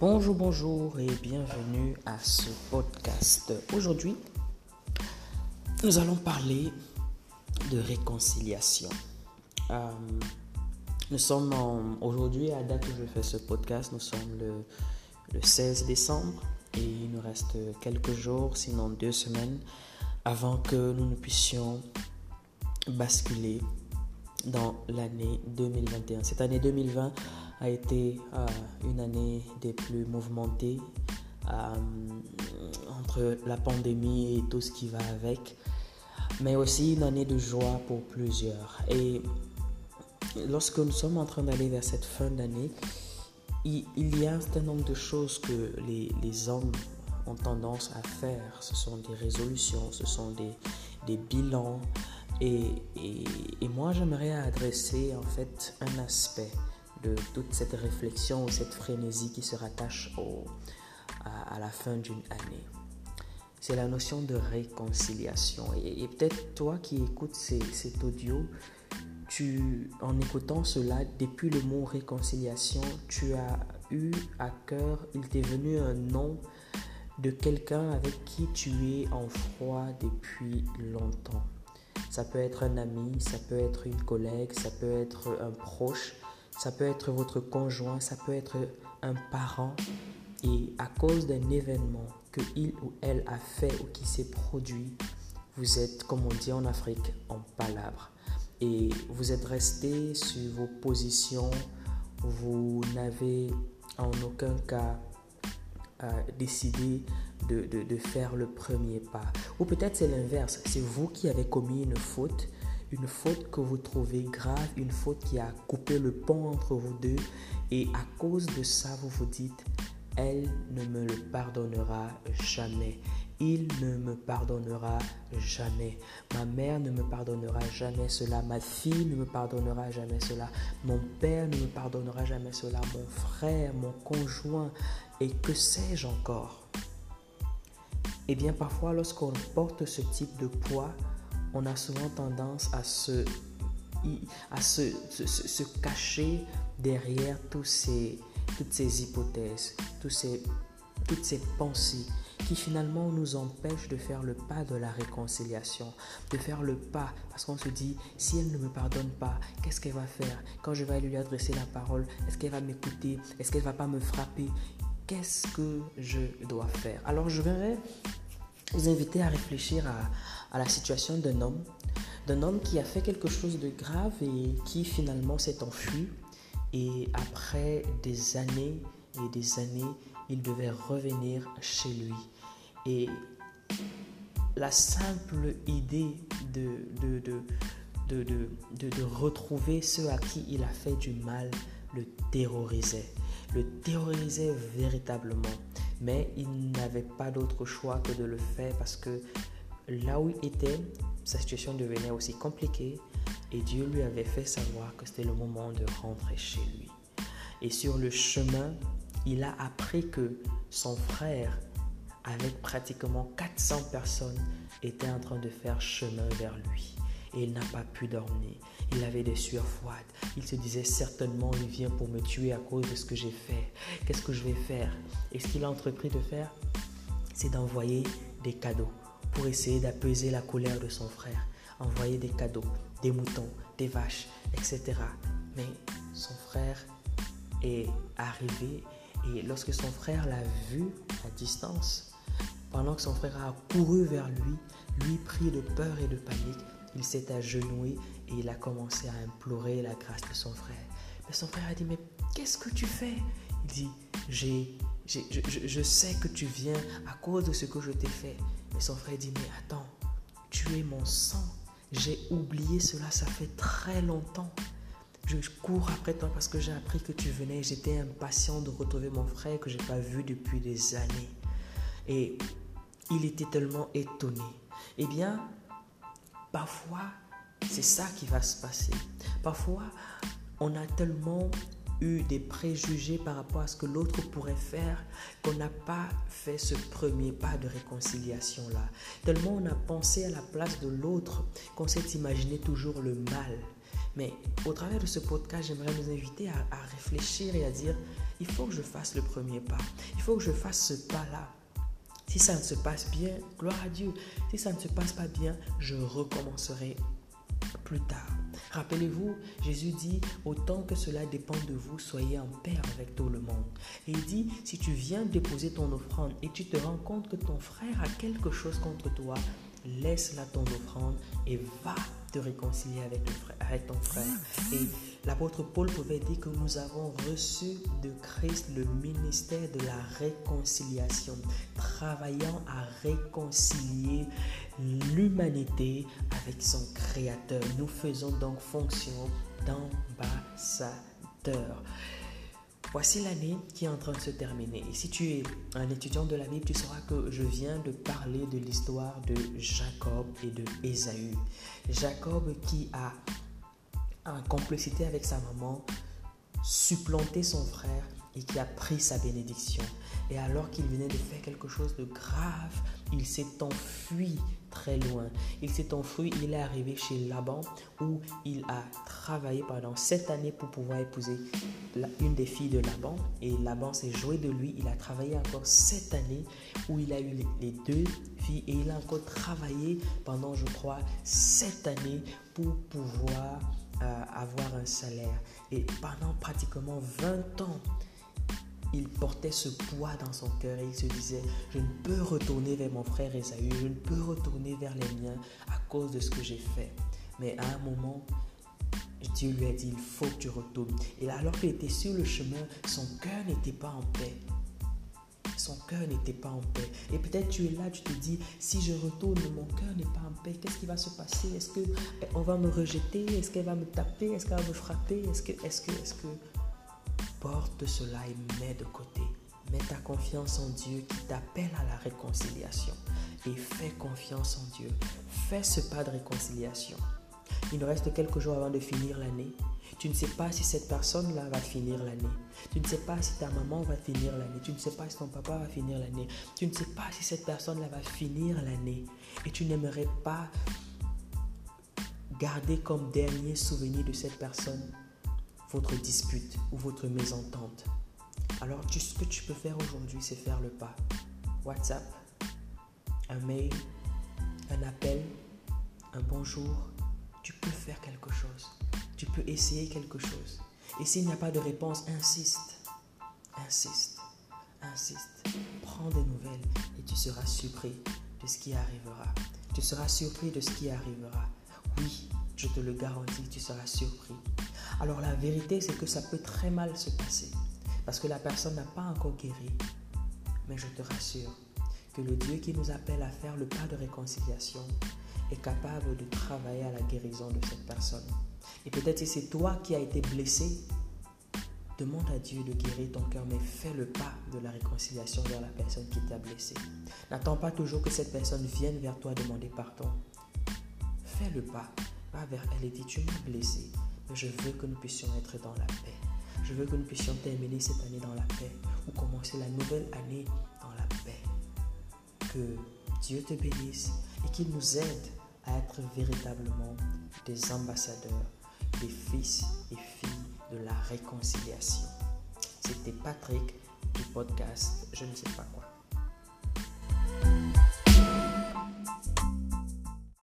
Bonjour, bonjour et bienvenue à ce podcast. Aujourd'hui, nous allons parler de réconciliation. Euh, nous sommes aujourd'hui, à date où je fais ce podcast, nous sommes le, le 16 décembre et il nous reste quelques jours, sinon deux semaines, avant que nous ne puissions basculer dans l'année 2021. Cette année 2020 a été euh, une année des plus mouvementées euh, entre la pandémie et tout ce qui va avec, mais aussi une année de joie pour plusieurs. Et lorsque nous sommes en train d'aller vers cette fin d'année, il, y a un certain nombre de choses que les, hommes ont tendance à faire. Ce sont des résolutions, ce sont des, bilans. Et moi, j'aimerais adresser en fait un aspect de toute cette réflexion ou cette frénésie qui se rattache à, la fin d'une année. C'est la notion de réconciliation. Et, peut-être toi qui écoutes cet audio, tu, en écoutant cela, depuis le mot réconciliation, tu as eu à cœur, il t'est venu un nom de quelqu'un avec qui tu es en froid depuis longtemps. Ça peut être un ami, ça peut être une collègue, ça peut être un proche, ça peut être votre conjoint, ça peut être un parent. Et à cause d'un événement que il ou elle a fait ou qui s'est produit, vous êtes, comme on dit en Afrique, en palabre. Et vous êtes resté sur vos positions. Vous n'avez en aucun cas euh, décidé de, de faire le premier pas. Ou peut-être c'est l'inverse. C'est vous qui avez commis une faute une faute que vous trouvez grave, une faute qui a coupé le pont entre vous deux, et à cause de ça, vous vous dites, elle ne me le pardonnera jamais. Il ne me pardonnera jamais. Ma mère ne me pardonnera jamais cela. Ma fille ne me pardonnera jamais cela. Mon père ne me pardonnera jamais cela. Mon frère, mon conjoint, et que sais-je encore? Eh bien, parfois, lorsqu'on porte ce type de poids, on a souvent tendance à se, à se, se, cacher derrière tous ces, toutes ces hypothèses, tous ces, toutes ces pensées qui finalement nous empêchent de faire le pas de la réconciliation, de faire le pas parce qu'on se dit si elle ne me pardonne pas, qu'est-ce qu'elle va faire? Quand je vais lui adresser la parole Est-ce qu'elle va m'écouter? Est-ce qu'elle va pas me frapper? Qu'est-ce que je dois faire? Alors je vais vous inviter à réfléchir à, la situation d'un homme, d'un homme qui a fait quelque chose de grave et qui finalement s'est enfui. Et après des années et des années, il devait revenir chez lui. Et la simple idée de retrouver ceux à qui il a fait du mal le terrorisait. Le terrorisait véritablement. Mais il n'avait pas d'autre choix que de le faire parce que là où il était, sa situation devenait aussi compliquée et Dieu lui avait fait savoir que c'était le moment de rentrer chez lui. Et sur le chemin, il a appris que son frère, avec pratiquement 400 personnes, était en train de faire chemin vers lui. Et il n'a pas pu dormir. Il avait des sueurs froides. Il se disait certainement il vient pour me tuer à cause de ce que j'ai fait. Qu'est-ce que je vais faire? Et ce qu'il a entrepris de faire, c'est d'envoyer des cadeaux pour essayer d'apaiser la colère de son frère, envoyer des cadeaux, des moutons, des vaches, etc. Mais son frère est arrivé et lorsque son frère l'a vu à distance, pendant que son frère a couru vers lui, lui pris de peur et de panique, il s'est agenouillé et il a commencé à implorer la grâce de son frère. Mais son frère a dit, mais qu'est-ce que tu fais? Il dit, j'ai, je, je sais que tu viens à cause de ce que je t'ai fait. Et son frère dit, mais attends, tu es mon sang. J'ai oublié cela, ça fait très longtemps. Je cours après toi parce que j'ai appris que tu venais. J'étais impatient de retrouver mon frère que je n'ai pas vu depuis des années. Et il était tellement étonné. Eh bien, parfois, c'est ça qui va se passer. Parfois, on a tellement eu des préjugés par rapport à ce que l'autre pourrait faire, qu'on n'a pas fait ce premier pas de réconciliation-là. Tellement on a pensé à la place de l'autre qu'on s'est imaginé toujours le mal. Mais au travers de ce podcast, j'aimerais nous inviter à, réfléchir et à dire, il faut que je fasse le premier pas. Il faut que je fasse ce pas-là. Si ça ne se passe bien, gloire à Dieu. Si ça ne se passe pas bien, je recommencerai plus tard. Rappelez-vous, Jésus dit, autant que cela dépend de vous, soyez en paix avec tout le monde. Et il dit, si tu viens déposer ton offrande et tu te rends compte que ton frère a quelque chose contre toi, laisse la ton offrande et va te réconcilier avec, avec ton frère. Et l'apôtre Paul pouvait dire que nous avons reçu de Christ le ministère de la réconciliation, travaillant à réconcilier l'humanité avec son Créateur. Nous faisons donc fonction d'ambassadeur. Voici l'année qui est en train de se terminer. Et si tu es un étudiant de la Bible, tu sauras que je viens de parler de l'histoire de Jacob et de Ésaü. Jacob qui a, en complicité avec sa maman, supplanté son frère et qui a pris sa bénédiction. Et alors qu'il venait de faire quelque chose de grave, il s'est enfui très loin. Il s'est enfui, il est arrivé chez Laban où il a travaillé pendant sept années pour pouvoir épouser une des filles de Laban. Et Laban s'est joué de lui. Il a travaillé encore sept années où il a eu les deux filles et il a encore travaillé pendant, je crois, sept années pour pouvoir euh, avoir un salaire. Et pendant pratiquement 20 ans, il portait ce poids dans son cœur et il se disait, je ne peux retourner vers mon frère Esaü, je ne peux retourner vers les miens à cause de ce que j'ai fait. Mais à un moment, Dieu lui a dit, il faut que tu retournes. Et alors qu'il était sur le chemin, son cœur n'était pas en paix. Son cœur n'était pas en paix. Et peut-être tu es là, tu te dis, si je retourne, mon cœur n'est pas en paix. Qu'est-ce qui va se passer? Est-ce qu'on eh, va me rejeter? Est-ce qu'elle va me taper? Est-ce qu'elle va me frapper Est-ce que, est-ce que, est-ce que Porte cela et mets de côté. Mets ta confiance en Dieu qui t'appelle à la réconciliation. Et fais confiance en Dieu. Fais ce pas de réconciliation. Il nous reste quelques jours avant de finir l'année. Tu ne sais pas si cette personne-là va finir l'année. Tu ne sais pas si ta maman va finir l'année. Tu ne sais pas si ton papa va finir l'année. Tu ne sais pas si cette personne-là va finir l'année. Et tu n'aimerais pas garder comme dernier souvenir de cette personne votre dispute ou votre mésentente. Alors, ce que tu peux faire aujourd'hui, c'est faire le pas. WhatsApp, un mail, un appel, un bonjour. Tu peux faire quelque chose. Tu peux essayer quelque chose. Et s'il n'y a pas de réponse, insiste. Insiste. Insiste. Prends des nouvelles et tu seras surpris de ce qui arrivera. Tu seras surpris de ce qui arrivera. Oui, je te le garantis, tu seras surpris. Alors la vérité, c'est que ça peut très mal se passer parce que la personne n'a pas encore guéri. Mais je te rassure que le Dieu qui nous appelle à faire le pas de réconciliation est capable de travailler à la guérison de cette personne. Et peut-être si c'est toi qui as été blessé, demande à Dieu de guérir ton cœur, mais fais le pas de la réconciliation vers la personne qui t'a blessé. N'attends pas toujours que cette personne vienne vers toi demander pardon. Fais le pas, va vers elle et dis, tu m'as blessé, je veux que nous puissions être dans la paix. Je veux que nous puissions terminer cette année dans la paix ou commencer la nouvelle année dans la paix. Que Dieu te bénisse et qu'il nous aide à être véritablement des ambassadeurs, des fils et filles de la réconciliation. C'était Patrick du podcast Je ne sais pas quoi.